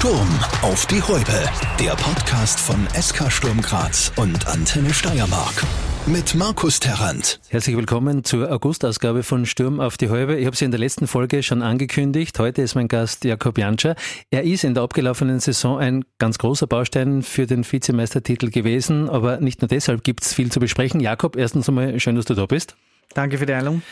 Sturm auf die Häupe. Der Podcast von SK Sturm Graz und Antenne Steiermark. Mit Markus Terrant. Herzlich willkommen zur Augustausgabe von Sturm auf die Häupe. Ich habe sie in der letzten Folge schon angekündigt. Heute ist mein Gast Jakob Janscher. Er ist in der abgelaufenen Saison ein ganz großer Baustein für den Vizemeistertitel gewesen, aber nicht nur deshalb gibt es viel zu besprechen. Jakob, erstens einmal schön, dass du da bist. Danke für die Einladung.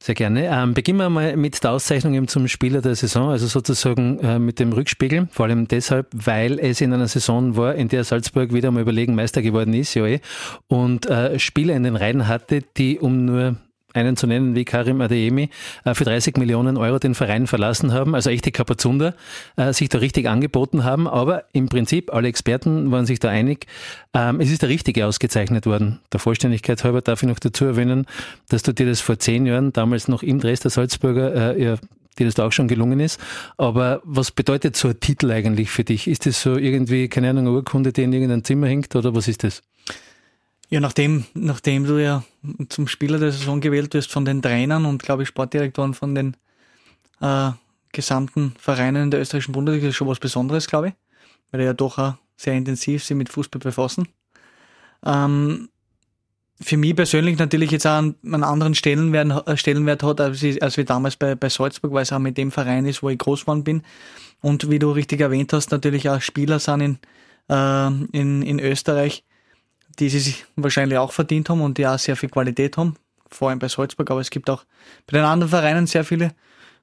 Sehr gerne. Ähm, beginnen wir mal mit der Auszeichnung eben zum Spieler der Saison, also sozusagen äh, mit dem Rückspiegel. Vor allem deshalb, weil es in einer Saison war, in der Salzburg wieder mal überlegen Meister geworden ist, ja eh, und äh, Spieler in den Reihen hatte, die um nur einen zu nennen wie Karim Adeyemi, äh, für 30 Millionen Euro den Verein verlassen haben, also echte Kapazunder, äh, sich da richtig angeboten haben. Aber im Prinzip, alle Experten waren sich da einig, ähm, es ist der Richtige ausgezeichnet worden. Der Vollständigkeit halber darf ich noch dazu erwähnen, dass du dir das vor zehn Jahren, damals noch im Dress der Salzburger, äh, ja, dir das da auch schon gelungen ist. Aber was bedeutet so ein Titel eigentlich für dich? Ist das so irgendwie, keine Ahnung, eine Urkunde, die in irgendeinem Zimmer hängt oder was ist das? Ja, nachdem, nachdem du ja zum Spieler der Saison gewählt wirst von den Trainern und glaube ich Sportdirektoren von den äh, gesamten Vereinen in der österreichischen Bundesliga, ist schon was Besonderes, glaube ich, weil er ja doch auch sehr intensiv sich mit Fußball befassen. Ähm, für mich persönlich natürlich jetzt auch einen, anderen Stellenwert, äh, Stellenwert hat, als, ich, als wie damals bei, bei Salzburg, weil es auch mit dem Verein ist, wo ich groß geworden bin. Und wie du richtig erwähnt hast, natürlich auch Spieler sind in, äh, in, in Österreich, die sie sich wahrscheinlich auch verdient haben und die auch sehr viel Qualität haben, vor allem bei Salzburg, aber es gibt auch bei den anderen Vereinen sehr viele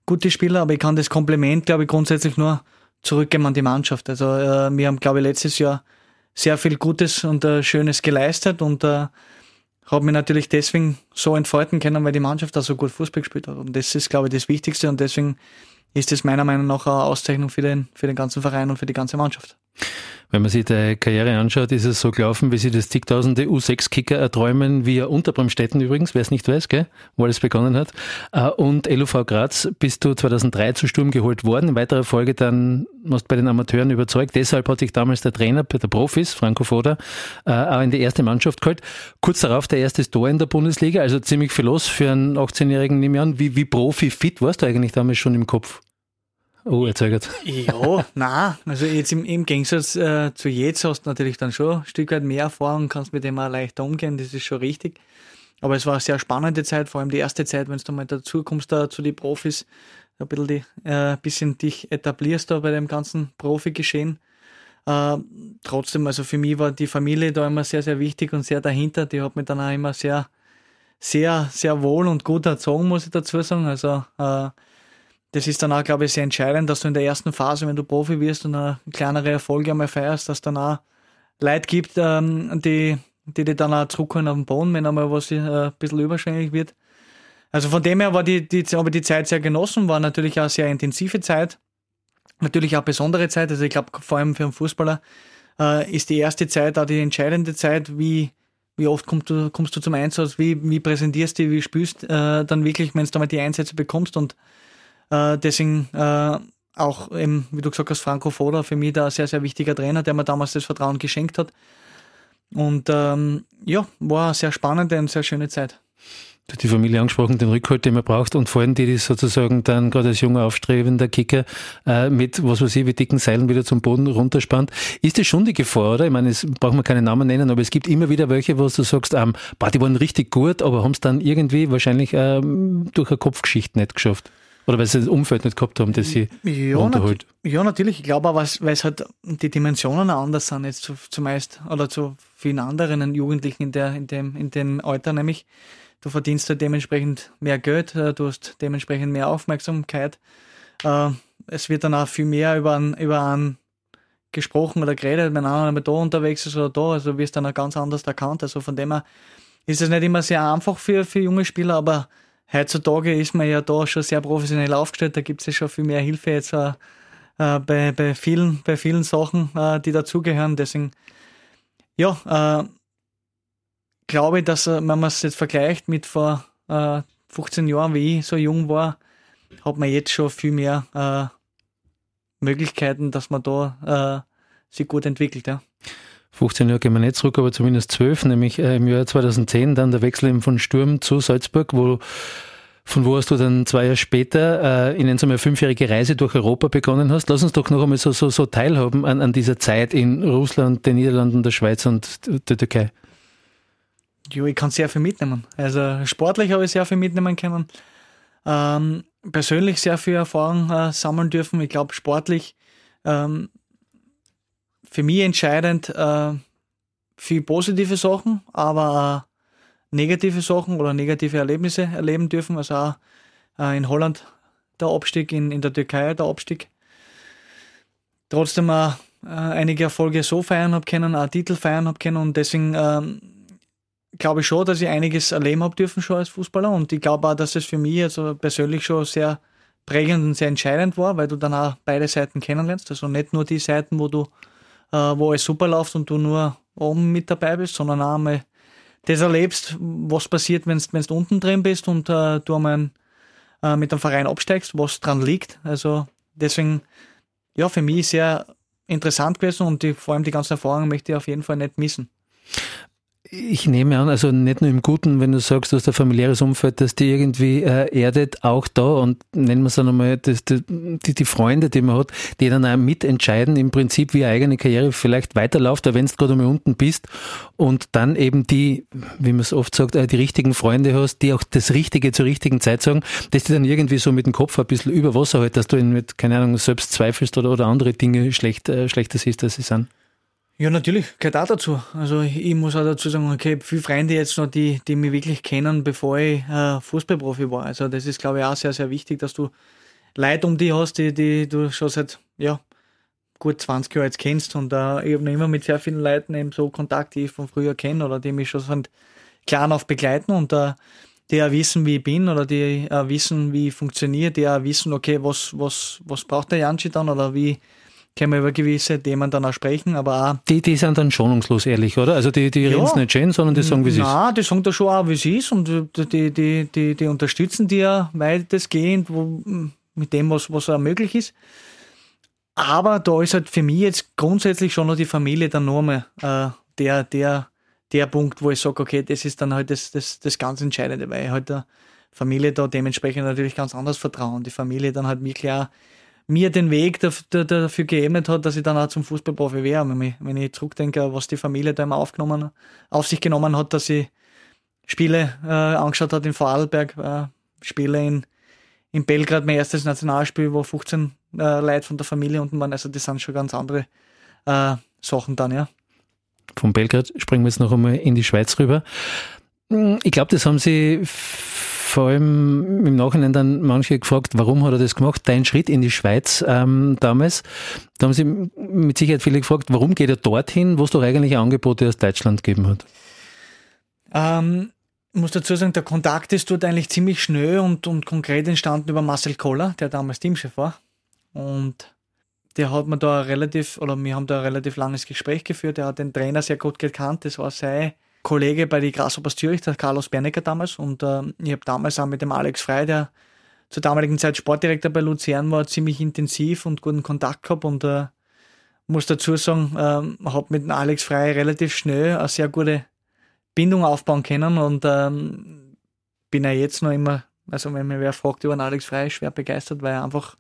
gute Spieler, aber ich kann das Kompliment, glaube ich, grundsätzlich nur zurückgeben an die Mannschaft. Also äh, wir haben, glaube ich, letztes Jahr sehr viel Gutes und äh, Schönes geleistet und äh, habe mich natürlich deswegen so entfalten können, weil die Mannschaft da so gut Fußball gespielt hat. Und das ist, glaube ich, das Wichtigste und deswegen ist es meiner Meinung nach eine Auszeichnung für den, für den ganzen Verein und für die ganze Mannschaft. Wenn man sich deine Karriere anschaut, ist es so gelaufen, wie sie das zigtausende U6-Kicker erträumen, wie er unter Bremstetten übrigens, wer es nicht weiß, gell, wo alles begonnen hat. Äh, und LUV Graz bist du 2003 zu Sturm geholt worden. In weiterer Folge dann hast bei den Amateuren überzeugt. Deshalb hat sich damals der Trainer der Profis, Franco Foda, äh, auch in die erste Mannschaft geholt. Kurz darauf der erste Tor in der Bundesliga, also ziemlich viel los für einen 18-Jährigen, nehme ich an. Wie, wie Profi-fit warst du eigentlich damals schon im Kopf? Oh, erzählt. Ja, nein. Also jetzt im, im Gegensatz äh, zu jetzt hast du natürlich dann schon ein Stück weit mehr Erfahrung, kannst mit dem auch leichter umgehen, das ist schon richtig. Aber es war eine sehr spannende Zeit, vor allem die erste Zeit, wenn du mal dazu kommst da zu den Profis, ein bisschen, die, äh, bisschen dich etablierst da bei dem ganzen Profi-Geschehen. Äh, trotzdem, also für mich war die Familie da immer sehr, sehr wichtig und sehr dahinter. Die hat mich dann auch immer sehr, sehr, sehr wohl und gut erzogen, muss ich dazu sagen. Also äh, das ist dann auch, glaube ich, sehr entscheidend, dass du in der ersten Phase, wenn du Profi wirst und eine kleinere Erfolge einmal feierst, dass dann auch Leute gibt, ähm, die, die dich dann auch zurückholen auf den Boden, wenn einmal was äh, ein bisschen überschwänglich wird. Also von dem her war die, die, habe ich die Zeit sehr genossen, war natürlich auch eine sehr intensive Zeit. Natürlich auch besondere Zeit. Also ich glaube, vor allem für einen Fußballer äh, ist die erste Zeit auch die entscheidende Zeit, wie, wie oft kommst du, kommst du zum Einsatz, wie, wie präsentierst du, wie spielst äh, dann wirklich, wenn du mal die Einsätze bekommst und äh, deswegen äh, auch eben, wie du gesagt hast, Franco Foda für mich da ein sehr, sehr wichtiger Trainer, der mir damals das Vertrauen geschenkt hat. Und ähm, ja, war eine sehr spannende und sehr schöne Zeit. Du hast die Familie angesprochen, den Rückhalt, den man braucht und vor allem die, die sozusagen dann gerade als junger aufstrebender Kicker äh, mit, was weiß ich, wie dicken Seilen wieder zum Boden runterspannt. Ist das schon die Gefahr, oder? Ich meine, es braucht man keine Namen nennen, aber es gibt immer wieder welche, wo du sagst, ähm, boah, die waren richtig gut, aber haben es dann irgendwie wahrscheinlich ähm, durch eine Kopfgeschichte nicht geschafft. Oder weil sie das Umfeld nicht gehabt haben, das sie ja, runterholt. Nat ja, natürlich. Ich glaube aber, weil es halt die Dimensionen anders sind jetzt zu, zumeist oder zu vielen anderen Jugendlichen in, der, in, dem, in dem Alter, nämlich du verdienst halt dementsprechend mehr Geld, äh, du hast dementsprechend mehr Aufmerksamkeit. Äh, es wird dann auch viel mehr über einen, über einen gesprochen oder geredet, wenn einer mal da unterwegs ist oder da, also wirst dann auch ganz anders erkannt. Also von dem her ist es nicht immer sehr einfach für, für junge Spieler, aber heutzutage ist man ja da schon sehr professionell aufgestellt, da gibt es ja schon viel mehr Hilfe jetzt äh, äh, bei, bei, vielen, bei vielen Sachen, äh, die dazugehören. Deswegen, ja, äh, glaube ich, dass äh, wenn man es jetzt vergleicht mit vor 15 äh, Jahren, wie ich so jung war, hat man jetzt schon viel mehr Möglichkeiten, dass man da sich gut entwickelt. Ja. 15 Jahre gehen wir nicht zurück, aber zumindest 12, nämlich äh, im Jahr 2010 dann der Wechsel eben von Sturm zu Salzburg, wo von wo hast du dann zwei Jahre später äh, in eine fünfjährige Reise durch Europa begonnen hast. Lass uns doch noch einmal so, so, so teilhaben an, an dieser Zeit in Russland, den Niederlanden, der Schweiz und der Türkei. Ja, ich kann sehr viel mitnehmen. Also sportlich habe ich sehr viel mitnehmen können. Ähm, persönlich sehr viel Erfahrung äh, sammeln dürfen. Ich glaube, sportlich ähm, für mich entscheidend äh, viel positive Sachen, aber negative Sachen oder negative Erlebnisse erleben dürfen. Also auch äh, in Holland der Abstieg, in, in der Türkei der Abstieg. Trotzdem auch äh, einige Erfolge so feiern habe können, auch Titel feiern habe können und deswegen ähm, glaube ich schon, dass ich einiges erleben habe dürfen schon als Fußballer und ich glaube auch, dass es für mich also persönlich schon sehr prägend und sehr entscheidend war, weil du dann auch beide Seiten kennenlernst. Also nicht nur die Seiten, wo du, wo alles super läuft und du nur oben mit dabei bist, sondern auch einmal das erlebst, was passiert, wenn du unten drin bist und äh, du einmal äh, mit dem Verein absteigst, was dran liegt. Also deswegen, ja, für mich sehr interessant gewesen und die, vor allem die ganzen Erfahrungen möchte ich auf jeden Fall nicht missen. Ich nehme an, also nicht nur im Guten, wenn du sagst, du hast ein familiäres Umfeld, das dir irgendwie äh, erdet, auch da und nennen wir es dann einmal das, die, die Freunde, die man hat, die dann auch mitentscheiden, im Prinzip, wie eine eigene Karriere vielleicht weiterläuft, wenn du gerade einmal unten bist und dann eben die, wie man es oft sagt, äh, die richtigen Freunde hast, die auch das Richtige zur richtigen Zeit sagen, dass die dann irgendwie so mit dem Kopf ein bisschen über Wasser halt, dass du ihn mit, keine Ahnung, selbst zweifelst oder, oder andere Dinge schlecht, äh, schlechter siehst, als sie sind. Ja, natürlich, gehört auch dazu. Also ich muss auch dazu sagen, okay, viele Freunde jetzt noch, die, die mich wirklich kennen, bevor ich äh, Fußballprofi war. Also das ist, glaube ich, auch sehr, sehr wichtig, dass du Leute um dich hast, die, die du schon seit ja, gut 20 Jahren jetzt kennst. Und äh, ich habe immer mit sehr vielen Leuten eben so Kontakt, die ich von früher kenne oder die mich schon von klein auf begleiten und äh, die auch wissen, wie ich bin oder die auch wissen, wie ich funktioniere, die auch wissen, okay, was, was, was braucht der Janschi dann oder wie können wir über gewisse Themen dann auch sprechen, aber auch Die, die sind dann schonungslos ehrlich, oder? Also die, die ja, reden es nicht schön, sondern die sagen, wie es ist. Nein, die sagen da schon auch, wie es ist und die, die, die, die unterstützen die ja weitestgehend wo, mit dem, was, was auch möglich ist. Aber da ist halt für mich jetzt grundsätzlich schon noch die Familie dann nochmal äh, der, der, der Punkt, wo ich sage, okay, das ist dann halt das, das, das ganz Entscheidende, weil ich halt der Familie da dementsprechend natürlich ganz anders vertrauen. Die Familie dann halt wirklich auch mir den Weg dafür, geebnet hat, dass ich dann auch zum Fußballprofi wäre. Wenn ich, wenn ich zurückdenke, was die Familie da immer aufgenommen, auf sich genommen hat, dass sie Spiele äh, angeschaut hat in Vorarlberg, äh, Spiele in, in Belgrad, mein erstes Nationalspiel, wo 15 äh, Leute von der Familie unten waren. Also das sind schon ganz andere äh, Sachen dann, ja. Von Belgrad springen wir jetzt noch einmal in die Schweiz rüber. Ich glaube, das haben sie vor allem im Nachhinein dann manche gefragt, warum hat er das gemacht? Dein Schritt in die Schweiz ähm, damals. Da haben sie mit Sicherheit viele gefragt, warum geht er dorthin, wo es doch eigentlich Angebote aus Deutschland gegeben hat? Ähm, muss dazu sagen, der Kontakt ist dort eigentlich ziemlich schnell und, und konkret entstanden über Marcel Koller, der damals Teamchef war. Und der hat mir da relativ, oder wir haben da ein relativ langes Gespräch geführt. Er hat den Trainer sehr gut gekannt. Das war sein Kollege bei die Grasshoppers Zürich, der Carlos Bernecker damals. Und äh, ich habe damals auch mit dem Alex Frey, der zur damaligen Zeit Sportdirektor bei Luzern war, ziemlich intensiv und guten Kontakt gehabt. Und äh, muss dazu sagen, äh, habe mit dem Alex Frey relativ schnell eine sehr gute Bindung aufbauen können. Und ähm, bin ja jetzt noch immer, also wenn mir wer fragt über den Alex Frey, schwer begeistert, weil er einfach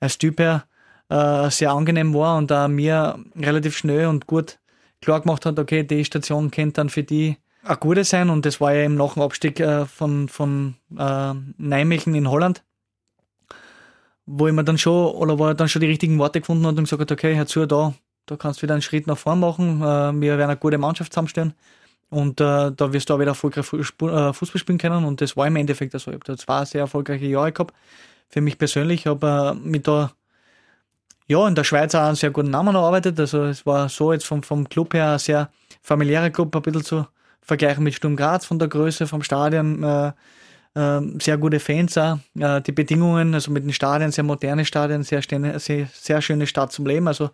als Typ her äh, sehr angenehm war und äh, mir relativ schnell und gut klar gemacht hat, okay, die Station könnte dann für die eine gute sein. Und das war ja im nach dem Abstieg äh, von, von äh, Nijmegen in Holland, wo ich mir dann schon, oder wo er dann schon die richtigen Worte gefunden hat und gesagt hat, okay, hör zu, da, da kannst du wieder einen Schritt nach vorn machen, äh, wir werden eine gute Mannschaft zusammenstellen. Und äh, da wirst du auch wieder erfolgreich äh, Fußball spielen können. Und das war im Endeffekt so. Ich habe da zwei sehr erfolgreiche Jahre gehabt, für mich persönlich, habe äh, mich da ja, in der Schweiz auch einen sehr guten Namen erarbeitet. Also es war so jetzt vom, vom Club her eine sehr familiäre Club, ein bisschen zu vergleichen mit Sturm Graz von der Größe vom Stadion. Äh, äh, sehr gute Fans auch. Äh, die Bedingungen, also mit den Stadien, sehr moderne Stadien, sehr, sehr, sehr schöne Stadt zum Leben. Also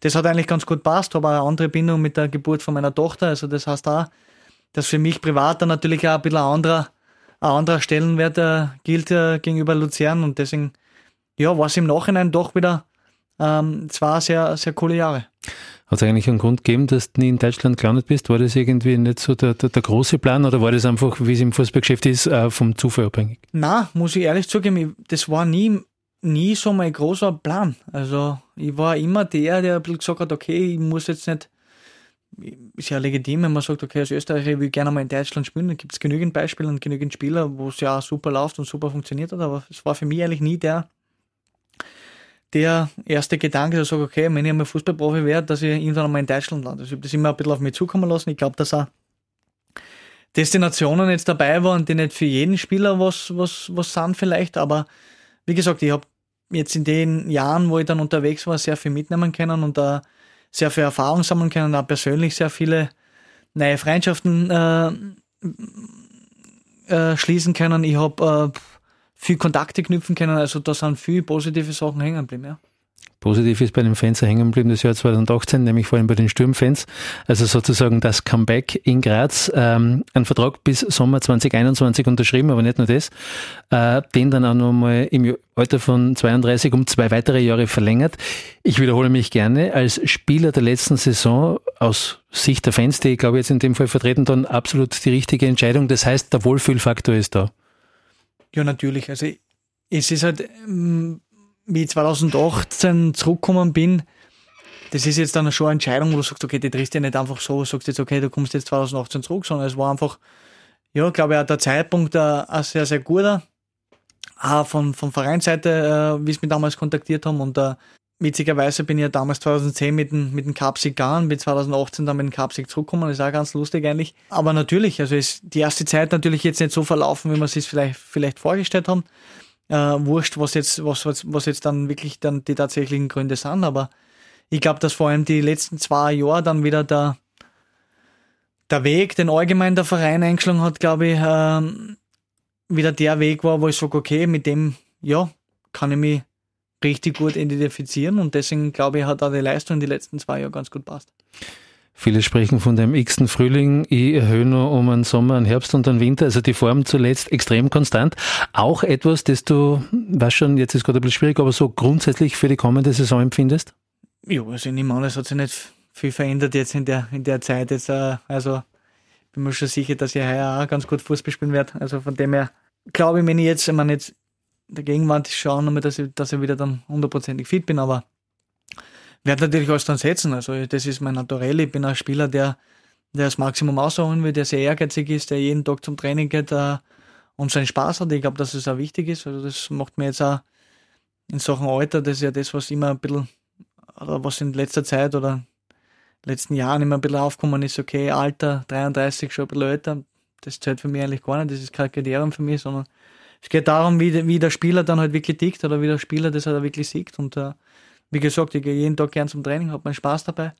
das hat eigentlich ganz gut passt, aber eine andere Bindung mit der Geburt von meiner Tochter. Also das heißt auch, dass für mich privat dann natürlich auch ein bisschen ein anderer, ein anderer Stellenwert äh, gilt äh, gegenüber Luzern und deswegen ja, war es im Nachhinein doch wieder ähm, es war sehr, sehr coole Jahre. Hat es eigentlich einen Grund gegeben, dass du nie in Deutschland gelandet bist? War das irgendwie nicht so der, der, der große Plan oder war das einfach, wie es im Fußballgeschäft ist, äh, vom Zufall abhängig? Na, muss ich ehrlich zugeben, das war nie, nie so mein großer Plan. Also ich war immer der, der ein bisschen gesagt hat, okay, ich muss jetzt nicht, ist ja legitim, wenn man sagt, okay, als Österreicher ich will gerne mal in Deutschland spielen, dann gibt es genügend Beispiele und genügend Spieler, wo es ja super läuft und super funktioniert hat, aber es war für mich eigentlich nie der, der erste Gedanke, der sagt, okay, wenn ich einmal Fußballprofi werde, dass ich irgendwann einmal in Deutschland lande. Also ich habe das immer ein bisschen auf mich zukommen lassen. Ich glaube, dass auch Destinationen jetzt dabei waren, die nicht für jeden Spieler was, was, was sind vielleicht, aber wie gesagt, ich habe jetzt in den Jahren, wo ich dann unterwegs war, sehr viel mitnehmen können und da sehr viel Erfahrung sammeln können, auch persönlich sehr viele neue Freundschaften äh, äh, schließen können. Ich habe äh, viel Kontakte knüpfen können. Also da sind viele positive Sachen hängen geblieben, ja. Positiv ist bei den Fans hängen geblieben das Jahr 2018, nämlich vor allem bei den Sturmfans. Also sozusagen das Comeback in Graz. Ähm, ein Vertrag bis Sommer 2021 unterschrieben, aber nicht nur das. Äh, den dann auch nochmal im Alter von 32 um zwei weitere Jahre verlängert. Ich wiederhole mich gerne. Als Spieler der letzten Saison aus Sicht der Fans, die ich glaube jetzt in dem Fall vertreten, dann absolut die richtige Entscheidung. Das heißt, der Wohlfühlfaktor ist da. Ja, natürlich. Also es ist halt, ähm, wie ich 2018 zurückgekommen bin, das ist jetzt dann schon eine Entscheidung, wo du sagst, okay, die triffst ja nicht einfach so, sagst jetzt, okay, du kommst jetzt 2018 zurück, sondern es war einfach, ja, glaube ich, auch der Zeitpunkt ein sehr, sehr guter. Auch von, von Vereinsseite, äh, wie es mich damals kontaktiert haben und uh, witzigerweise bin ich ja damals 2010 mit dem, mit dem Cupsieg gegangen, bin 2018 dann mit dem Cupsieg zurückgekommen, das ist auch ganz lustig eigentlich. Aber natürlich, also ist die erste Zeit natürlich jetzt nicht so verlaufen, wie wir es sich vielleicht, vielleicht vorgestellt haben. Äh, wurscht, was jetzt, was, was, was jetzt dann wirklich dann die tatsächlichen Gründe sind, aber ich glaube, dass vor allem die letzten zwei Jahre dann wieder der, der Weg, den allgemein der Verein eingeschlagen hat, glaube ich, äh, wieder der Weg war, wo ich sage, okay, mit dem, ja, kann ich mich richtig gut identifizieren und deswegen glaube ich, hat auch die Leistung in den letzten zwei Jahren ganz gut passt. Viele sprechen von dem x-ten Frühling. Ich erhöhe nur um einen Sommer, einen Herbst und einen Winter. Also die Form zuletzt extrem konstant. Auch etwas, das du, was schon, jetzt ist gerade ein bisschen schwierig, aber so grundsätzlich für die kommende Saison empfindest? Ja, also ich nehme an, es hat sich nicht viel verändert jetzt in der, in der Zeit. Jetzt, äh, also bin mir schon sicher, dass ich heuer auch ganz gut Fußball spielen werde. Also von dem her glaube ich, wenn ich jetzt, ich meine, jetzt der Gegenwart schauen, nochmal, dass ich, dass ich wieder dann hundertprozentig fit bin, aber werde natürlich alles dann setzen. Also das ist mein Naturell. Ich bin ein Spieler, der, der das Maximum ausholen will, der sehr ehrgeizig ist, der jeden Tag zum Training geht uh, und seinen Spaß hat. Ich glaube, dass es auch wichtig ist. Also das macht mir jetzt auch in Sachen Alter, das ist ja das, was immer ein bisschen, oder was in letzter Zeit oder letzten Jahren immer ein bisschen aufgekommen ist, okay, Alter, 33, schon ein bisschen älter, das zählt für mich eigentlich gar nicht, das ist kein Kriterium für mich, sondern es geht darum, wie, wie der Spieler dann halt wirklich tickt oder wie der Spieler das halt wirklich sieht. Und äh, wie gesagt, ich gehe jeden Tag gern zum Training, habe meinen Spaß dabei.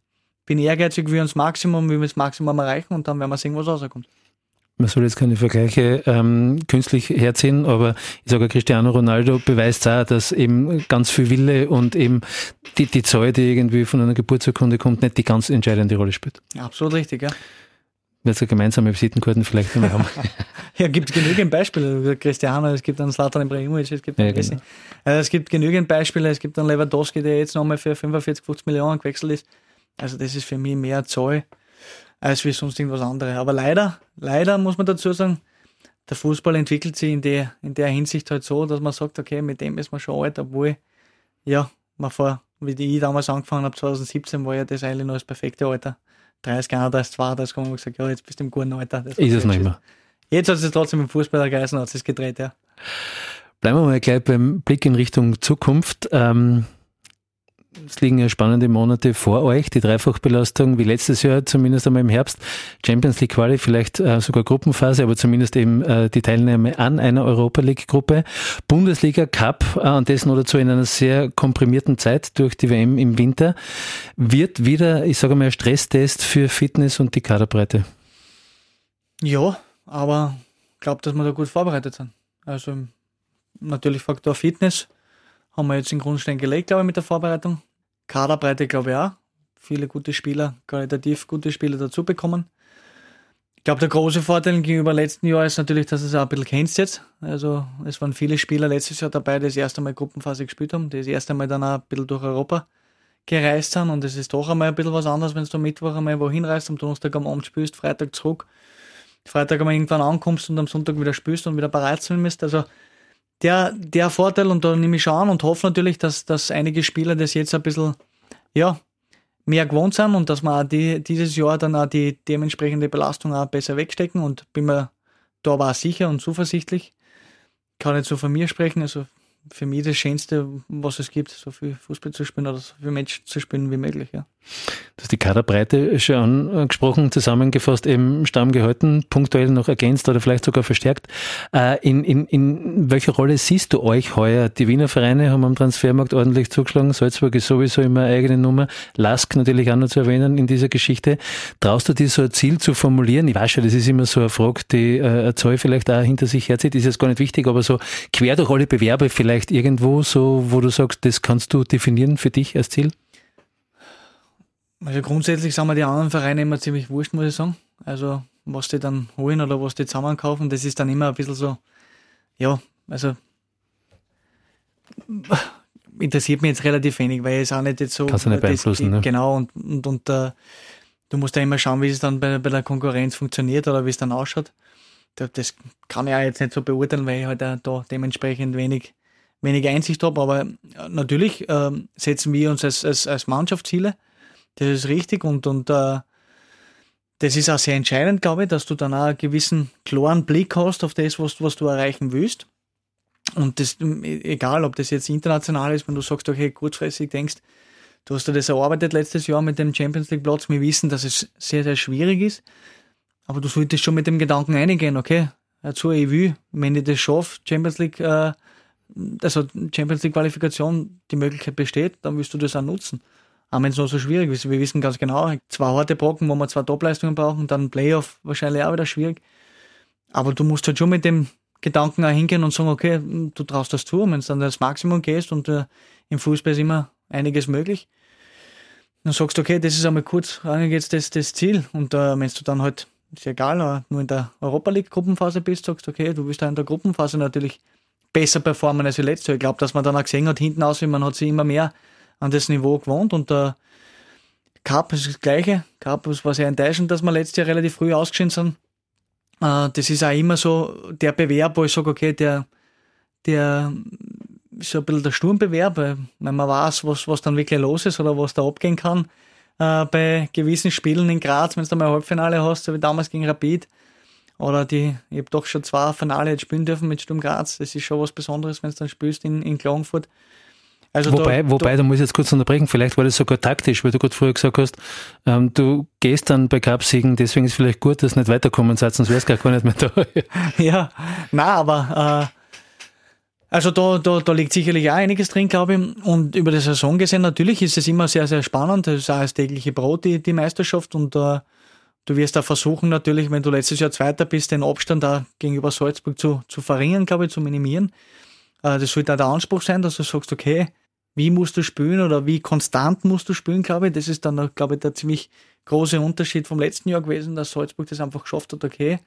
Bin ehrgeizig, wir uns Maximum, wie wir das Maximum erreichen und dann werden wir sehen, was rauskommt. Man soll jetzt keine Vergleiche ähm, künstlich herziehen, aber ich sage, Cristiano Ronaldo beweist auch, dass eben ganz viel Wille und eben die, die Zahl, die irgendwie von einer Geburtsurkunde kommt, nicht die ganz entscheidende Rolle spielt. Absolut richtig, ja wird es gemeinsame Visitenkarten vielleicht noch haben. ja, gibt genügend Beispiele. Cristiano, es gibt einen Slatan Ibrahimovic, es gibt einen ja, genau. also es gibt genügend Beispiele. Es gibt einen Lewandowski, der jetzt nochmal für 45, 50 Millionen gewechselt ist. Also das ist für mich mehr Zahl als wie sonst irgendwas anderes. Aber leider, leider muss man dazu sagen, der Fußball entwickelt sich in der, in der Hinsicht halt so, dass man sagt, okay, mit dem ist man schon alt, obwohl, ja, man vor, wie ich damals angefangen habe, 2017, war ja das eigentlich noch das perfekte Alter. 30, 31, 32 haben wir gesagt, ja, jetzt bist du im guten Alter. Das ist es nicht mehr. Jetzt hat es trotzdem im Fußball geheißen, hat es gedreht, ja. Bleiben wir mal gleich beim Blick in Richtung Zukunft. Ähm, es liegen ja spannende Monate vor euch, die Dreifachbelastung, wie letztes Jahr, zumindest einmal im Herbst. Champions League Quali, vielleicht äh, sogar Gruppenphase, aber zumindest eben äh, die Teilnahme an einer Europa League Gruppe. Bundesliga Cup, äh, und das noch dazu in einer sehr komprimierten Zeit durch die WM im Winter, wird wieder, ich sage mal, Stresstest für Fitness und die Kaderbreite. Ja, aber ich glaube, dass wir da gut vorbereitet sind. Also natürlich Faktor Fitness haben wir jetzt den Grundstein gelegt, glaube ich, mit der Vorbereitung. Kaderbreite, glaube ich auch. Viele gute Spieler, qualitativ gute Spieler dazu bekommen. Ich glaube, der große Vorteil gegenüber letzten Jahr ist natürlich, dass es auch ein bisschen kennst jetzt. Also, es waren viele Spieler letztes Jahr dabei, die das erste Mal Gruppenphase gespielt haben, die das erste Mal dann auch ein bisschen durch Europa gereist sind und es ist doch einmal ein bisschen was anderes, wenn du am Mittwoch einmal wohin reist, am Donnerstag am Abend spielst, Freitag zurück, Freitag einmal irgendwann ankommst und am Sonntag wieder spielst und wieder bereit sein müsst. Also der, der Vorteil und da nehme ich schon an und hoffe natürlich, dass, dass einige Spieler das jetzt ein bisschen, ja, mehr gewohnt sind und dass wir auch die, dieses Jahr dann auch die dementsprechende Belastung auch besser wegstecken und bin mir da auch sicher und zuversichtlich. Kann nicht so von mir sprechen, also für mich das Schönste, was es gibt, so viel Fußball zu spielen oder so viel Match zu spielen wie möglich. Ja. Du hast die Kaderbreite schon angesprochen, zusammengefasst, eben Stamm gehalten, punktuell noch ergänzt oder vielleicht sogar verstärkt. Äh, in, in, in welcher Rolle siehst du euch heuer? Die Wiener Vereine haben am Transfermarkt ordentlich zugeschlagen, Salzburg ist sowieso immer eine eigene Nummer, Lask natürlich auch noch zu erwähnen in dieser Geschichte. Traust du dir so ein Ziel zu formulieren? Ich weiß schon, das ist immer so eine Frage, die äh, Zahl vielleicht auch hinter sich herzieht, ist jetzt gar nicht wichtig, aber so quer durch alle Bewerbe vielleicht irgendwo so, wo du sagst, das kannst du definieren für dich als Ziel? Also grundsätzlich sind mir die anderen Vereine immer ziemlich wurscht, muss ich sagen. Also was die dann holen oder was die zusammenkaufen, das ist dann immer ein bisschen so, ja, also interessiert mich jetzt relativ wenig, weil es auch nicht jetzt so. Kannst du nicht beeinflussen, das, ne? Genau, und, und, und uh, du musst ja immer schauen, wie es dann bei, bei der Konkurrenz funktioniert oder wie es dann ausschaut. Das kann ich auch jetzt nicht so beurteilen, weil ich halt da dementsprechend wenig, wenig Einsicht habe. Aber natürlich äh, setzen wir uns als, als, als Mannschaft Ziele das ist richtig und, und äh, das ist auch sehr entscheidend, glaube ich, dass du dann auch einen gewissen klaren Blick hast auf das, was, was du erreichen willst. Und das, egal, ob das jetzt international ist, wenn du sagst, okay, kurzfristig denkst, du hast dir das erarbeitet letztes Jahr mit dem Champions League Platz. Wir wissen, dass es sehr, sehr schwierig ist. Aber du solltest schon mit dem Gedanken eingehen, okay, dazu ich will, wenn ich das schaffe, Champions League, äh, also Champions League Qualifikation, die Möglichkeit besteht, dann wirst du das auch nutzen auch wenn es noch so schwierig ist. Wir wissen ganz genau, zwei harte Brocken, wo wir zwei Topleistungen brauchen, dann Playoff wahrscheinlich auch wieder schwierig. Aber du musst halt schon mit dem Gedanken auch hingehen und sagen, okay, du traust das zu, wenn du dann das Maximum gehst und äh, im Fußball ist immer einiges möglich. Dann sagst du, okay, das ist einmal kurz, jetzt das, das Ziel. Und äh, wenn du dann halt, ist ja egal, äh, nur in der Europa League Gruppenphase bist, sagst du, okay, du willst da in der Gruppenphase natürlich besser performen als die letzte. Ich glaube, dass man dann auch gesehen hat, hinten aus, wie man hat sich immer mehr an das Niveau gewohnt und der Cup ist das Gleiche. Cup war sehr enttäuschend, dass wir letztes Jahr relativ früh ausgeschieden sind. Äh, das ist auch immer so der Bewerb, wo ich sage, okay, der, der ist so ein bisschen der Sturmbewerb, weil man weiß, was, was dann wirklich los ist oder was da abgehen kann. Äh, bei gewissen Spielen in Graz, wenn du mal ein Halbfinale hast, so wie damals gegen Rapid, oder die, ich habe doch schon zwei Finale jetzt spielen dürfen mit Sturm Graz. Das ist schon was Besonderes, wenn du dann spielst in, in Klagenfurt. Also wobei, da, wobei, da, da muss ich jetzt kurz unterbrechen, vielleicht war das sogar taktisch, weil du gerade früher gesagt hast, ähm, du gehst dann bei Cupsiegen, deswegen ist es vielleicht gut, dass du nicht weiterkommen seid, sonst wärst du gar nicht mehr da. ja, na, aber äh, also da, da, da liegt sicherlich auch einiges drin, glaube ich. Und über die Saison gesehen, natürlich ist es immer sehr, sehr spannend. Das ist auch das tägliche Brot, die, die Meisterschaft. Und äh, du wirst da versuchen, natürlich, wenn du letztes Jahr Zweiter bist, den Abstand da gegenüber Salzburg zu, zu verringern, glaube ich, zu minimieren. Äh, das sollte auch der Anspruch sein, dass du sagst, okay, wie musst du spielen oder wie konstant musst du spielen, glaube ich. Das ist dann, glaube ich, der ziemlich große Unterschied vom letzten Jahr gewesen, dass Salzburg das einfach geschafft hat, okay,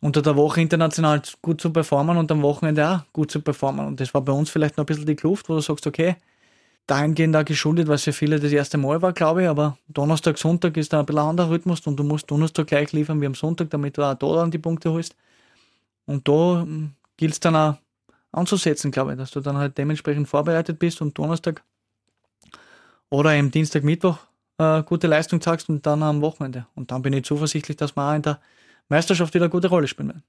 unter der Woche international gut zu performen und am Wochenende auch gut zu performen. Und das war bei uns vielleicht noch ein bisschen die Kluft, wo du sagst, okay, dahingehend da geschuldet, was für viele das erste Mal war, glaube ich, aber Donnerstag, Sonntag ist da ein bisschen anderer Rhythmus und du musst Donnerstag gleich liefern wie am Sonntag, damit du auch da dann die Punkte holst. Und da hm, gilt es dann auch anzusetzen, glaube ich, dass du dann halt dementsprechend vorbereitet bist und Donnerstag oder im Dienstag, Mittwoch äh, gute Leistung zeigst und dann am Wochenende. Und dann bin ich zuversichtlich, dass wir auch in der Meisterschaft wieder eine gute Rolle spielen werden.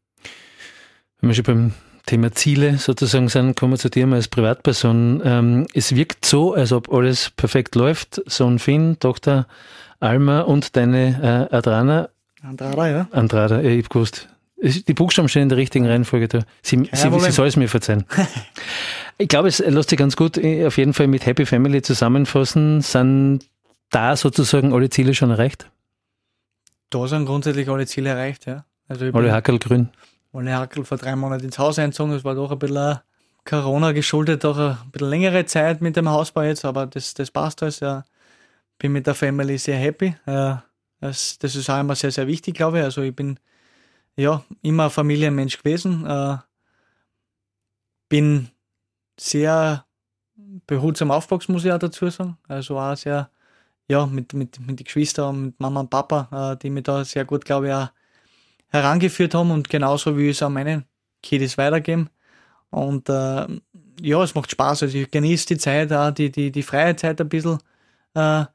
Wenn wir schon beim Thema Ziele sozusagen sind, kommen wir zu dir mal als Privatperson. Ähm, es wirkt so, als ob alles perfekt läuft. Sohn Finn, Tochter Alma und deine äh, Adrana. Andrada, ja. Andrada, ich hab gewusst. Die Buchstaben stehen in der richtigen Reihenfolge da. Sie, sie, sie soll es mir verzeihen. ich glaube, es lässt sich ganz gut äh, auf jeden Fall mit Happy Family zusammenfassen. Sind da sozusagen alle Ziele schon erreicht? Da sind grundsätzlich alle Ziele erreicht, ja. Also alle Hackel grün. Alle Hackel vor drei Monaten ins Haus einzogen. Es war doch ein bisschen Corona geschuldet, doch ein bisschen längere Zeit mit dem Hausbau jetzt, aber das, das passt alles. Ja. Bin mit der Family sehr happy. Das, das ist auch immer sehr, sehr wichtig, glaube ich. Also ich bin ja, immer ein Familienmensch gewesen. Äh, bin sehr behutsam aufgewachsen, muss ich auch dazu sagen. Also auch sehr, ja, mit, mit, mit den Geschwistern mit Mama und Papa, äh, die mich da sehr gut, glaube ich, auch herangeführt haben und genauso wie ich es auch meinen Kiddies weitergeben. Und äh, ja, es macht Spaß. Also ich genieße die Zeit, auch die, die, die freie Zeit ein bisschen, äh,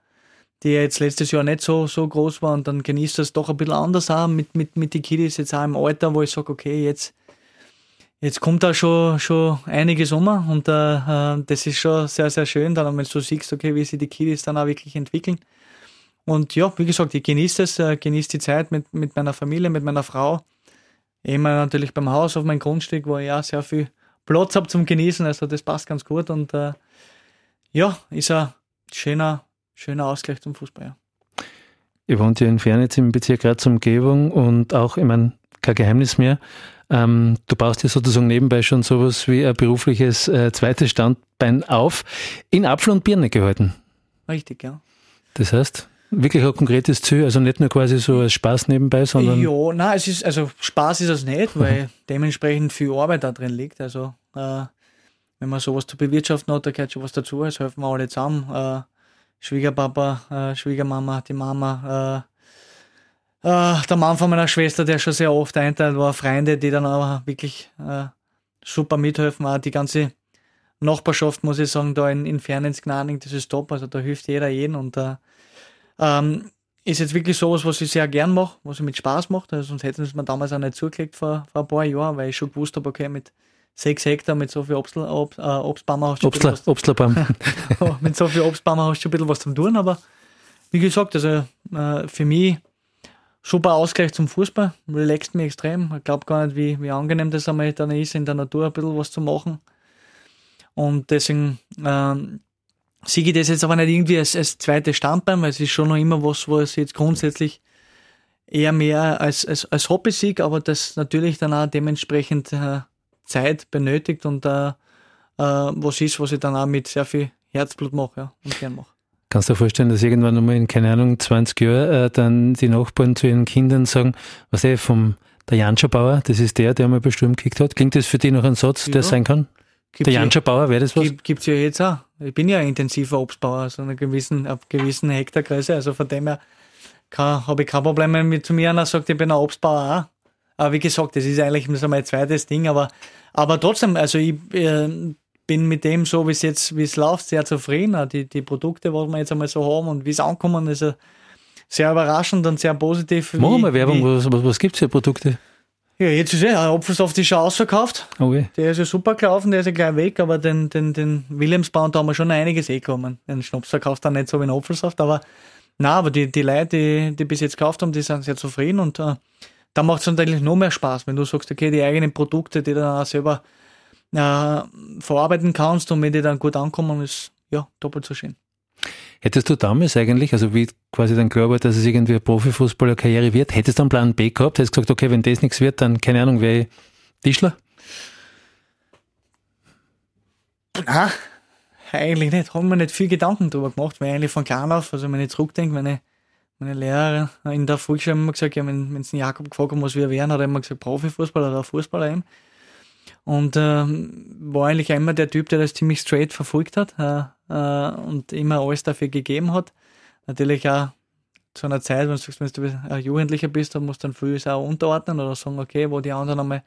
die jetzt letztes Jahr nicht so, so groß war und dann genießt das doch ein bisschen anders auch mit, mit, mit den Kiddies jetzt auch im Alter, wo ich sage, okay, jetzt, jetzt kommt da schon, schon einiges um und äh, äh, das ist schon sehr, sehr schön, dann wenn du siehst, okay, wie sich die Kiddies dann auch wirklich entwickeln. Und ja, wie gesagt, ich genieße es, äh, genieße die Zeit mit, mit meiner Familie, mit meiner Frau. Immer natürlich beim Haus auf meinem Grundstück, wo ich auch sehr viel Platz habe zum Genießen. Also das passt ganz gut und äh, ja, ist ein schöner, schöner Ausgleich zum Fußball. Ja. Ihr wohnt ja in Fernitz im Bezirk Graz Umgebung und auch, ich meine, kein Geheimnis mehr. Ähm, du baust ja sozusagen nebenbei schon sowas wie ein berufliches äh, zweites Standbein auf. In Apfel und Birne gehalten. Richtig, ja. Das heißt, wirklich ein konkretes Ziel, also nicht nur quasi so als Spaß nebenbei, sondern. Ja, nein, es ist, also Spaß ist es nicht, weil dementsprechend viel Arbeit da drin liegt. Also, äh, wenn man sowas zu bewirtschaften hat, da gehört schon was dazu, es helfen wir alle zusammen. Äh, Schwiegerpapa, äh, Schwiegermama, die Mama, äh, äh, der Mann von meiner Schwester, der schon sehr oft einteilt war, Freunde, die dann aber wirklich äh, super mithelfen, auch die ganze Nachbarschaft, muss ich sagen, da in, in Fernens Gnaning, das ist top, also da hilft jeder jeden und äh, ähm, ist jetzt wirklich sowas, was ich sehr gern mache, was ich mit Spaß macht. Also sonst hätten es mir damals auch nicht zugelegt vor, vor ein paar Jahren, weil ich schon gewusst habe, okay, mit sechs Hektar, mit so viel Obstl, Ob, äh, Obstbäumen hast du Obstler, was, Obstlerbaum. mit so viel Obstbäumen hast du schon ein bisschen was zum tun, aber wie gesagt, also äh, für mich super Ausgleich zum Fußball, relaxt mich extrem. Ich glaube gar nicht, wie, wie angenehm das einmal dann ist, in der Natur ein bisschen was zu machen. Und deswegen ähm, sehe ich das jetzt aber nicht irgendwie als, als zweites Standbein, weil es ist schon noch immer was, wo es jetzt grundsätzlich eher mehr als, als, als Hobby sieg, aber das natürlich dann auch dementsprechend äh, Zeit benötigt und äh, äh, was ist, was ich dann auch mit sehr viel Herzblut mache ja, und gern mache. Kannst du dir vorstellen, dass irgendwann nochmal in, keine Ahnung, 20 Jahren äh, dann die Nachbarn zu ihren Kindern sagen, was eh, vom der Janscher Bauer, das ist der, der mal bei Sturm gekickt hat. Klingt das für dich noch ein Satz, ja. der sein kann? Gibt's der Janscher Bauer, wäre das was? Gibt es ja jetzt auch. Ich bin ja ein intensiver Obstbauer, also einer gewissen, auf gewissen Hektargröße. Also von dem her habe ich kein Problem, wenn mir zu mir einer sagt, ich bin ein Obstbauer auch. Aber wie gesagt, das ist eigentlich so mein zweites Ding. Aber, aber trotzdem, also ich äh, bin mit dem so, wie es jetzt, wie es läuft, sehr zufrieden. Die, die Produkte, was wir jetzt einmal so haben und wie es ankommen, ist sehr überraschend und sehr positiv. Machen wir mal Werbung, wie, was, was, was gibt es für Produkte? Ja, jetzt ist ja, Apfelsaft ist schon ausverkauft. Okay. Der ist ja super gelaufen, der ist ja gleich weg, aber den, den, den Williamsbaum, da haben wir schon einiges eh gekommen. Den Schnaps verkauft dann nicht so wie ein Apfelsaft, aber na, aber die, die Leute, die, die bis jetzt gekauft haben, die sind sehr zufrieden und äh, da macht es natürlich noch mehr Spaß, wenn du sagst, okay, die eigenen Produkte, die du dann auch selber äh, verarbeiten kannst und wenn die dann gut ankommen, ist ja doppelt so schön. Hättest du damals eigentlich, also wie quasi dann klar war, dass es irgendwie eine Profifußballerkarriere wird, hättest du einen Plan B gehabt? Hättest du gesagt, okay, wenn das nichts wird, dann, keine Ahnung, wäre ich Tischler? Nein, eigentlich nicht. Haben wir nicht viel Gedanken darüber gemacht, weil eigentlich von klein auf, also wenn ich zurückdenke, meine, meine Lehrerin in der Volksschule immer gesagt, ja, wenn, es Jakob gefragt haben, was wir wären, hat er immer gesagt, Profifußballer oder Fußballer eben. Und äh, war eigentlich immer der Typ, der das ziemlich straight verfolgt hat. Äh, äh, und immer alles dafür gegeben hat. Natürlich auch zu einer Zeit, wenn du sagst, wenn du ein Jugendlicher bist, dann musst du dann früh auch unterordnen oder sagen, okay, wo die anderen einmal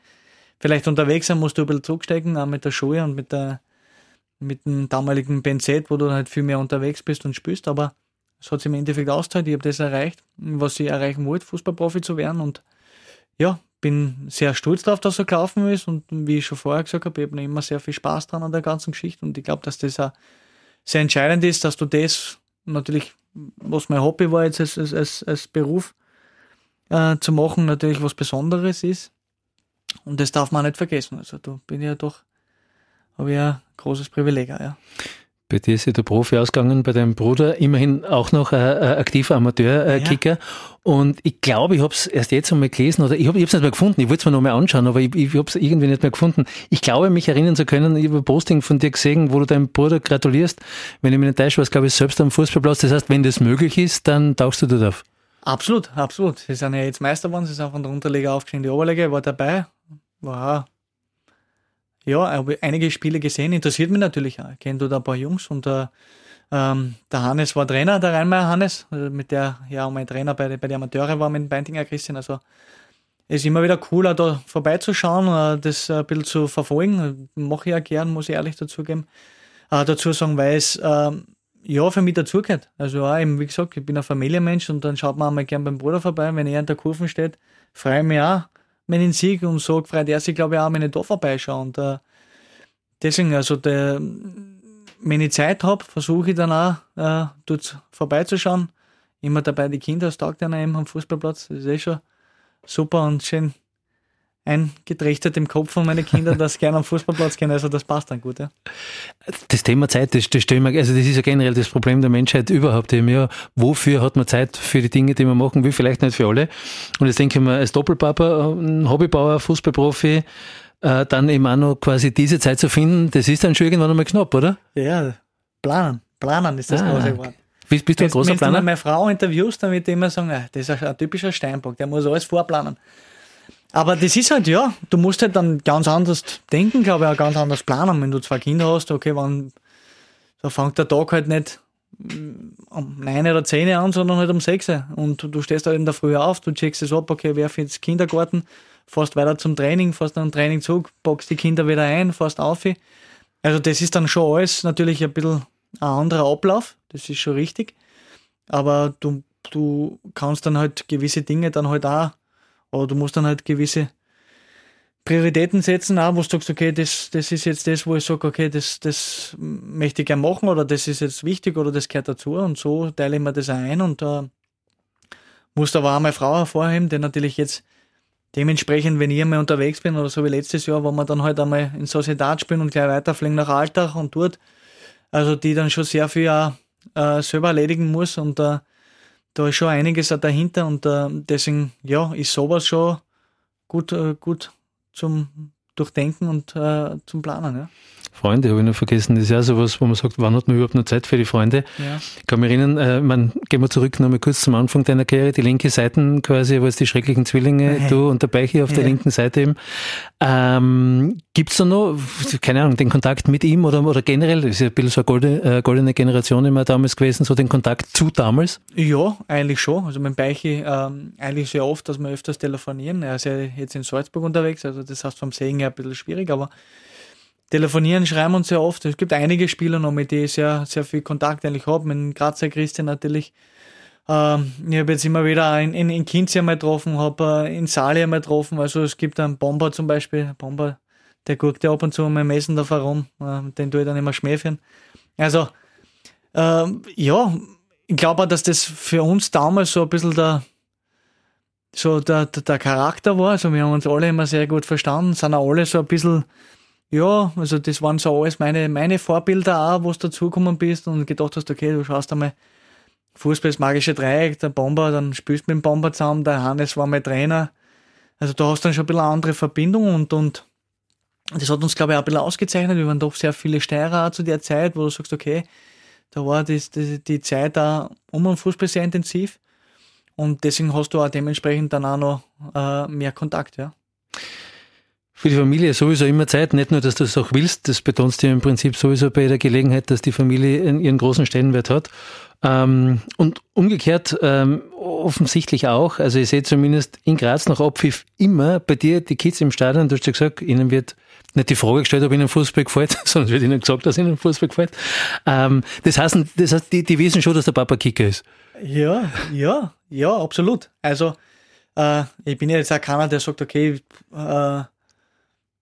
vielleicht unterwegs sind, musst du ein bisschen zurückstecken, auch mit der Schule und mit der mit dem damaligen Benzett, wo du halt viel mehr unterwegs bist und spielst, aber es hat sich im Endeffekt ausgezahlt, ich habe das erreicht, was ich erreichen wollte, Fußballprofi zu werden und ja, bin sehr stolz darauf, dass er gelaufen ist und wie ich schon vorher gesagt habe, ich habe immer sehr viel Spaß dran an der ganzen Geschichte und ich glaube, dass das auch sehr entscheidend ist, dass du das natürlich, was mein Hobby war jetzt als, als, als Beruf äh, zu machen, natürlich was Besonderes ist. Und das darf man nicht vergessen. Also da bin ich ja doch, habe ich ein großes Privileg, ja. Bei dir ist ja der Profi ausgegangen, bei deinem Bruder immerhin auch noch ein, ein aktiver Amateurkicker. Ja. Und ich glaube, ich habe es erst jetzt einmal gelesen oder ich habe es nicht mehr gefunden. Ich wollte es mir noch mal anschauen, aber ich, ich habe es irgendwie nicht mehr gefunden. Ich glaube, mich erinnern zu können, ich habe ein Posting von dir gesehen, wo du deinem Bruder gratulierst. Wenn ich mich nicht täusche, war es, glaube ich, selbst am Fußballplatz. Das heißt, wenn das möglich ist, dann tauchst du dort auf. Absolut, absolut. Sie sind ja jetzt Meister geworden, sie sind von der Unterliga aufgestiegen, die Oberliga, war dabei. War ja, habe einige Spiele gesehen, interessiert mich natürlich auch. Ich kenne dort ein paar Jungs und äh, ähm, der Hannes war Trainer, der Rheinmeier Hannes, äh, mit der ja mein Trainer bei, bei den Amateuren war mit Beintinger Christian. Also ist immer wieder cooler, da vorbeizuschauen, äh, das ein bisschen zu verfolgen. Mache ich ja gern, muss ich ehrlich dazugeben. Äh, dazu sagen, weil es äh, ja für mich dazugehört. Also auch eben, wie gesagt, ich bin ein Familienmensch und dann schaut man einmal gern beim Bruder vorbei, wenn er in der Kurve steht, freue ich mich auch, ihn sehe und so freut er sich, glaube ich, auch, ich da vorbeischaue. Und äh, deswegen, also der wenn ich Zeit habe, versuche ich dann auch äh, dort vorbeizuschauen. Immer dabei die Kinder, das taugt eben am Fußballplatz. Das ist eh schon super und schön eingetrichtert im Kopf von meinen Kindern, dass sie gerne am Fußballplatz gehen. Also das passt dann gut, ja. Das Thema Zeit, das, das stellen wir, also das ist ja generell das Problem der Menschheit überhaupt eben, ja. Wofür hat man Zeit für die Dinge, die man machen will? Vielleicht nicht für alle. Und jetzt denke ich mir, als Doppelpapa, Hobbybauer, Fußballprofi, äh, dann eben auch noch quasi diese Zeit zu finden, das ist dann schon irgendwann einmal knapp, oder? Ja, planen. Planen ist das ah. große Wort. Bist, bist du ein großer wenn Planer? Wenn du meine Frau interviewst, dann wird immer sagen, ah, das ist ein typischer Steinbock, der muss alles vorplanen. Aber das ist halt, ja, du musst halt dann ganz anders denken, glaube ich, auch ganz anders planen. Wenn du zwei Kinder hast, okay, wann, so fängt der Tag halt nicht um neun oder zehn an, sondern halt um sechs. Und du stehst halt in der Früh auf, du checkst es ab, okay, wer jetzt Kindergarten, fährst weiter zum Training, fährst dann Training zurück, packst die Kinder wieder ein, fährst auf. Also das ist dann schon alles natürlich ein bisschen ein anderer Ablauf, das ist schon richtig. Aber du, du kannst dann halt gewisse Dinge dann halt auch, oder du musst dann halt gewisse Prioritäten setzen, auch, wo du sagst, okay, das, das ist jetzt das, wo ich sage, okay, das, das möchte ich gerne machen oder das ist jetzt wichtig oder das gehört dazu und so teile ich mir das ein und äh, muss aber auch meine Frau hervorheben, die natürlich jetzt dementsprechend, wenn ich einmal unterwegs bin oder so wie letztes Jahr, wo wir dann halt einmal in Sociedad spielen und gleich weiterfliegen nach Alltag und dort, also die dann schon sehr viel auch, äh, selber erledigen muss und äh, da ist schon einiges dahinter und äh, deswegen, ja, ist sowas schon gut, äh, gut zum Durchdenken und äh, zum Planen. Ja. Freunde habe ich noch vergessen. Das ist ja sowas, wo man sagt, wann hat man überhaupt noch Zeit für die Freunde? Ja. Ich kann mich erinnern, äh, man, gehen wir zurück nochmal kurz zum Anfang deiner Karriere, die linke Seite quasi, wo es die schrecklichen Zwillinge, Nein. du und der Beiche auf der ja. linken Seite eben. Ähm, Gibt es da noch, keine Ahnung, den Kontakt mit ihm oder, oder generell, das ist ja ein bisschen so eine goldene, äh, goldene Generation immer damals gewesen, so den Kontakt zu damals? Ja, eigentlich schon. Also mit Beiche ähm, eigentlich sehr oft, dass wir öfters telefonieren. Er ist ja jetzt in Salzburg unterwegs, also das heißt vom Sehen her ein bisschen schwierig, aber telefonieren, schreiben uns sehr oft. Es gibt einige Spieler noch, mit denen ich sehr, sehr viel Kontakt eigentlich habe. Mit Grazer Christian natürlich. Ähm, ich habe jetzt immer wieder in, in, in Kinzi einmal getroffen, habe äh, in Sali einmal getroffen. Also es gibt einen Bomber zum Beispiel. Bomber, der guckt ja ab und zu mein Messen da herum. Äh, den tue ich dann immer schmäfen. Also, ähm, ja, ich glaube dass das für uns damals so ein bisschen der, so der, der, der Charakter war. Also wir haben uns alle immer sehr gut verstanden, sind auch alle so ein bisschen ja, also das waren so alles meine, meine Vorbilder auch, wo du dazugekommen bist und gedacht hast, okay, du schaust einmal Fußball, das magische Dreieck, der Bomber, dann spielst du mit dem Bomber zusammen, der Hannes war mein Trainer. Also da hast du dann schon ein bisschen eine andere Verbindung und, und das hat uns, glaube ich, auch ein bisschen ausgezeichnet. Wir waren doch sehr viele Steirer zu der Zeit, wo du sagst, okay, da war das, das, die Zeit da um den Fußball sehr intensiv. Und deswegen hast du auch dementsprechend dann auch noch äh, mehr Kontakt, ja. Für die Familie sowieso immer Zeit, nicht nur, dass du es auch willst, das betonst du im Prinzip sowieso bei der Gelegenheit, dass die Familie ihren großen Stellenwert hat. Ähm, und umgekehrt ähm, offensichtlich auch, also ich sehe zumindest in Graz nach Abpfiff immer bei dir die Kids im Stadion, du hast ja gesagt, ihnen wird nicht die Frage gestellt, ob ihnen Fußball gefällt, sondern wird ihnen gesagt, dass ihnen Fußball gefällt. Ähm, das heißt, das heißt die, die wissen schon, dass der Papa Kicker ist. Ja, ja, ja, absolut. Also äh, ich bin ja jetzt auch keiner, der sagt, okay, äh,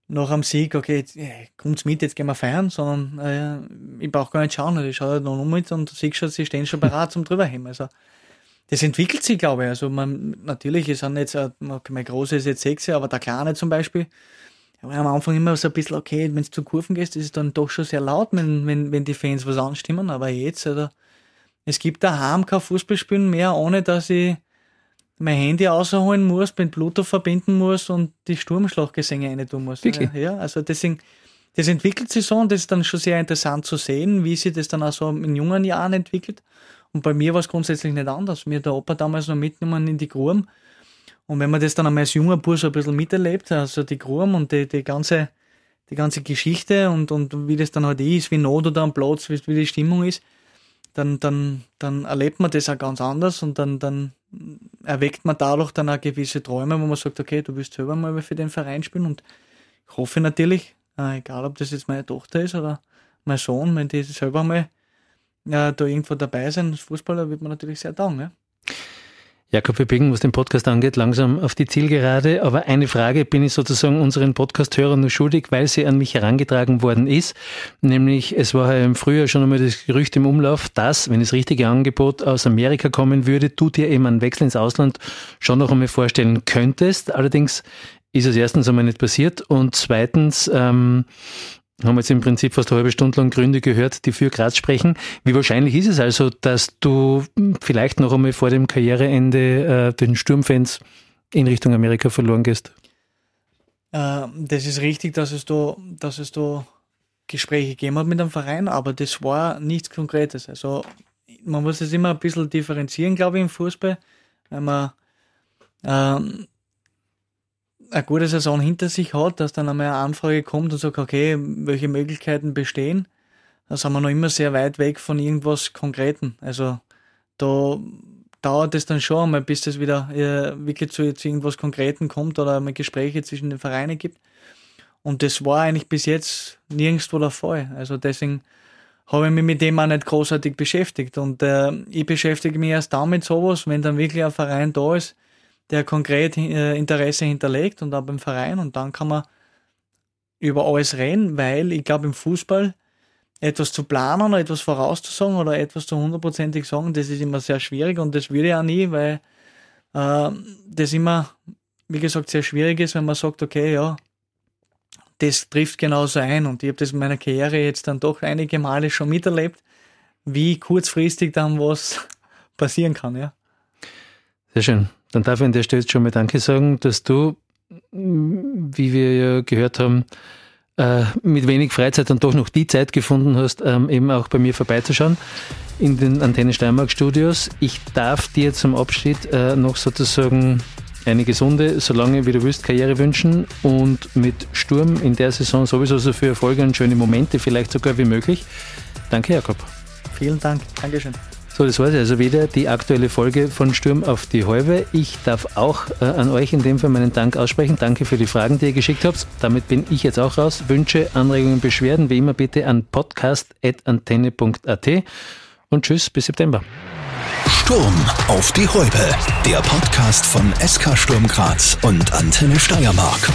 nach einem Sieg, okay, jetzt, kommt's mit, jetzt gehen wir feiern, sondern äh, ich brauche gar nicht schauen, ich schaue halt noch um mit und siehst schon, sie stehen schon bereit zum drüberheben. Also das entwickelt sich, glaube ich. Also man, natürlich ist dann jetzt, okay, mein Großer ist jetzt sechs, aber der Kleine zum Beispiel, ja, am Anfang immer so ein bisschen, okay, wenn du zu Kurven gehst, ist es dann doch schon sehr laut, wenn, wenn, wenn die Fans was anstimmen, aber jetzt, also, es gibt daheim kein Fußballspielen mehr, ohne dass ich mein Handy rausholen muss, mit Bluetooth verbinden muss und die Sturmschlaggesänge rein tun muss. Wirklich? Ja, also deswegen, das entwickelt sich so und das ist dann schon sehr interessant zu sehen, wie sich das dann auch so in jungen Jahren entwickelt. Und bei mir war es grundsätzlich nicht anders. Mir hat der Opa damals noch mitgenommen in die Gruben. Und wenn man das dann einmal als junger Bursch ein bisschen miterlebt, also die Gruben und die, die ganze die ganze Geschichte und, und wie das dann halt ist, wie not oder am Platz, wie, wie die Stimmung ist, dann, dann, dann erlebt man das auch ganz anders und dann, dann erweckt man dadurch dann auch gewisse Träume, wo man sagt, okay, du willst selber mal für den Verein spielen und ich hoffe natürlich, äh, egal ob das jetzt meine Tochter ist oder mein Sohn, wenn die selber mal äh, da irgendwo dabei sind, als Fußballer, wird man natürlich sehr dankbar. Ja? Jakob, wir biegen, was den Podcast angeht, langsam auf die Zielgerade. Aber eine Frage bin ich sozusagen unseren Podcast-Hörern nur schuldig, weil sie an mich herangetragen worden ist. Nämlich, es war ja im Frühjahr schon einmal das Gerücht im Umlauf, dass, wenn das richtige Angebot aus Amerika kommen würde, du dir eben einen Wechsel ins Ausland schon noch einmal vorstellen könntest. Allerdings ist es erstens einmal nicht passiert und zweitens, ähm, haben jetzt im Prinzip fast eine halbe Stunde lang Gründe gehört, die für Graz sprechen. Wie wahrscheinlich ist es also, dass du vielleicht noch einmal vor dem Karriereende äh, den Sturmfans in Richtung Amerika verloren gehst? Äh, das ist richtig, dass es da, dass es da Gespräche gegeben hat mit dem Verein, aber das war nichts Konkretes. Also man muss es immer ein bisschen differenzieren, glaube ich, im Fußball, wenn man ähm, eine gute Saison hinter sich hat, dass dann einmal eine Anfrage kommt und sagt, okay, welche Möglichkeiten bestehen, da sind wir noch immer sehr weit weg von irgendwas Konkreten. Also da dauert es dann schon einmal, bis das wieder äh, wirklich zu, zu irgendwas Konkreten kommt oder einmal Gespräche zwischen den Vereinen gibt. Und das war eigentlich bis jetzt nirgendwo der Fall. Also deswegen habe ich mich mit dem auch nicht großartig beschäftigt. Und äh, ich beschäftige mich erst damit sowas, wenn dann wirklich ein Verein da ist, der konkret äh, Interesse hinterlegt und auch beim Verein und dann kann man über alles reden, weil ich glaube im Fußball etwas zu planen oder etwas vorauszusagen oder etwas zu hundertprozentig sagen, das ist immer sehr schwierig und das würde ich auch nie, weil äh, das immer, wie gesagt, sehr schwierig ist, wenn man sagt, okay, ja, das trifft genauso ein und ich habe das in meiner Karriere jetzt dann doch einige Male schon miterlebt, wie kurzfristig dann was passieren kann, ja. Sehr schön. Dann darf ich an der Stelle schon mal Danke sagen, dass du, wie wir ja gehört haben, äh, mit wenig Freizeit dann doch noch die Zeit gefunden hast, ähm, eben auch bei mir vorbeizuschauen in den Antenne Steiermark Studios. Ich darf dir zum Abschied äh, noch sozusagen eine gesunde, solange wie du willst, Karriere wünschen und mit Sturm in der Saison sowieso so für Erfolge und schöne Momente vielleicht sogar wie möglich. Danke, Jakob. Vielen Dank. Dankeschön. So, das war also wieder die aktuelle Folge von Sturm auf die Häube. Ich darf auch äh, an euch in dem Fall meinen Dank aussprechen. Danke für die Fragen, die ihr geschickt habt. Damit bin ich jetzt auch raus. Wünsche, Anregungen, Beschwerden wie immer bitte an podcast.antenne.at und tschüss bis September. Sturm auf die Häube, der Podcast von SK Sturm Graz und Antenne Steiermark.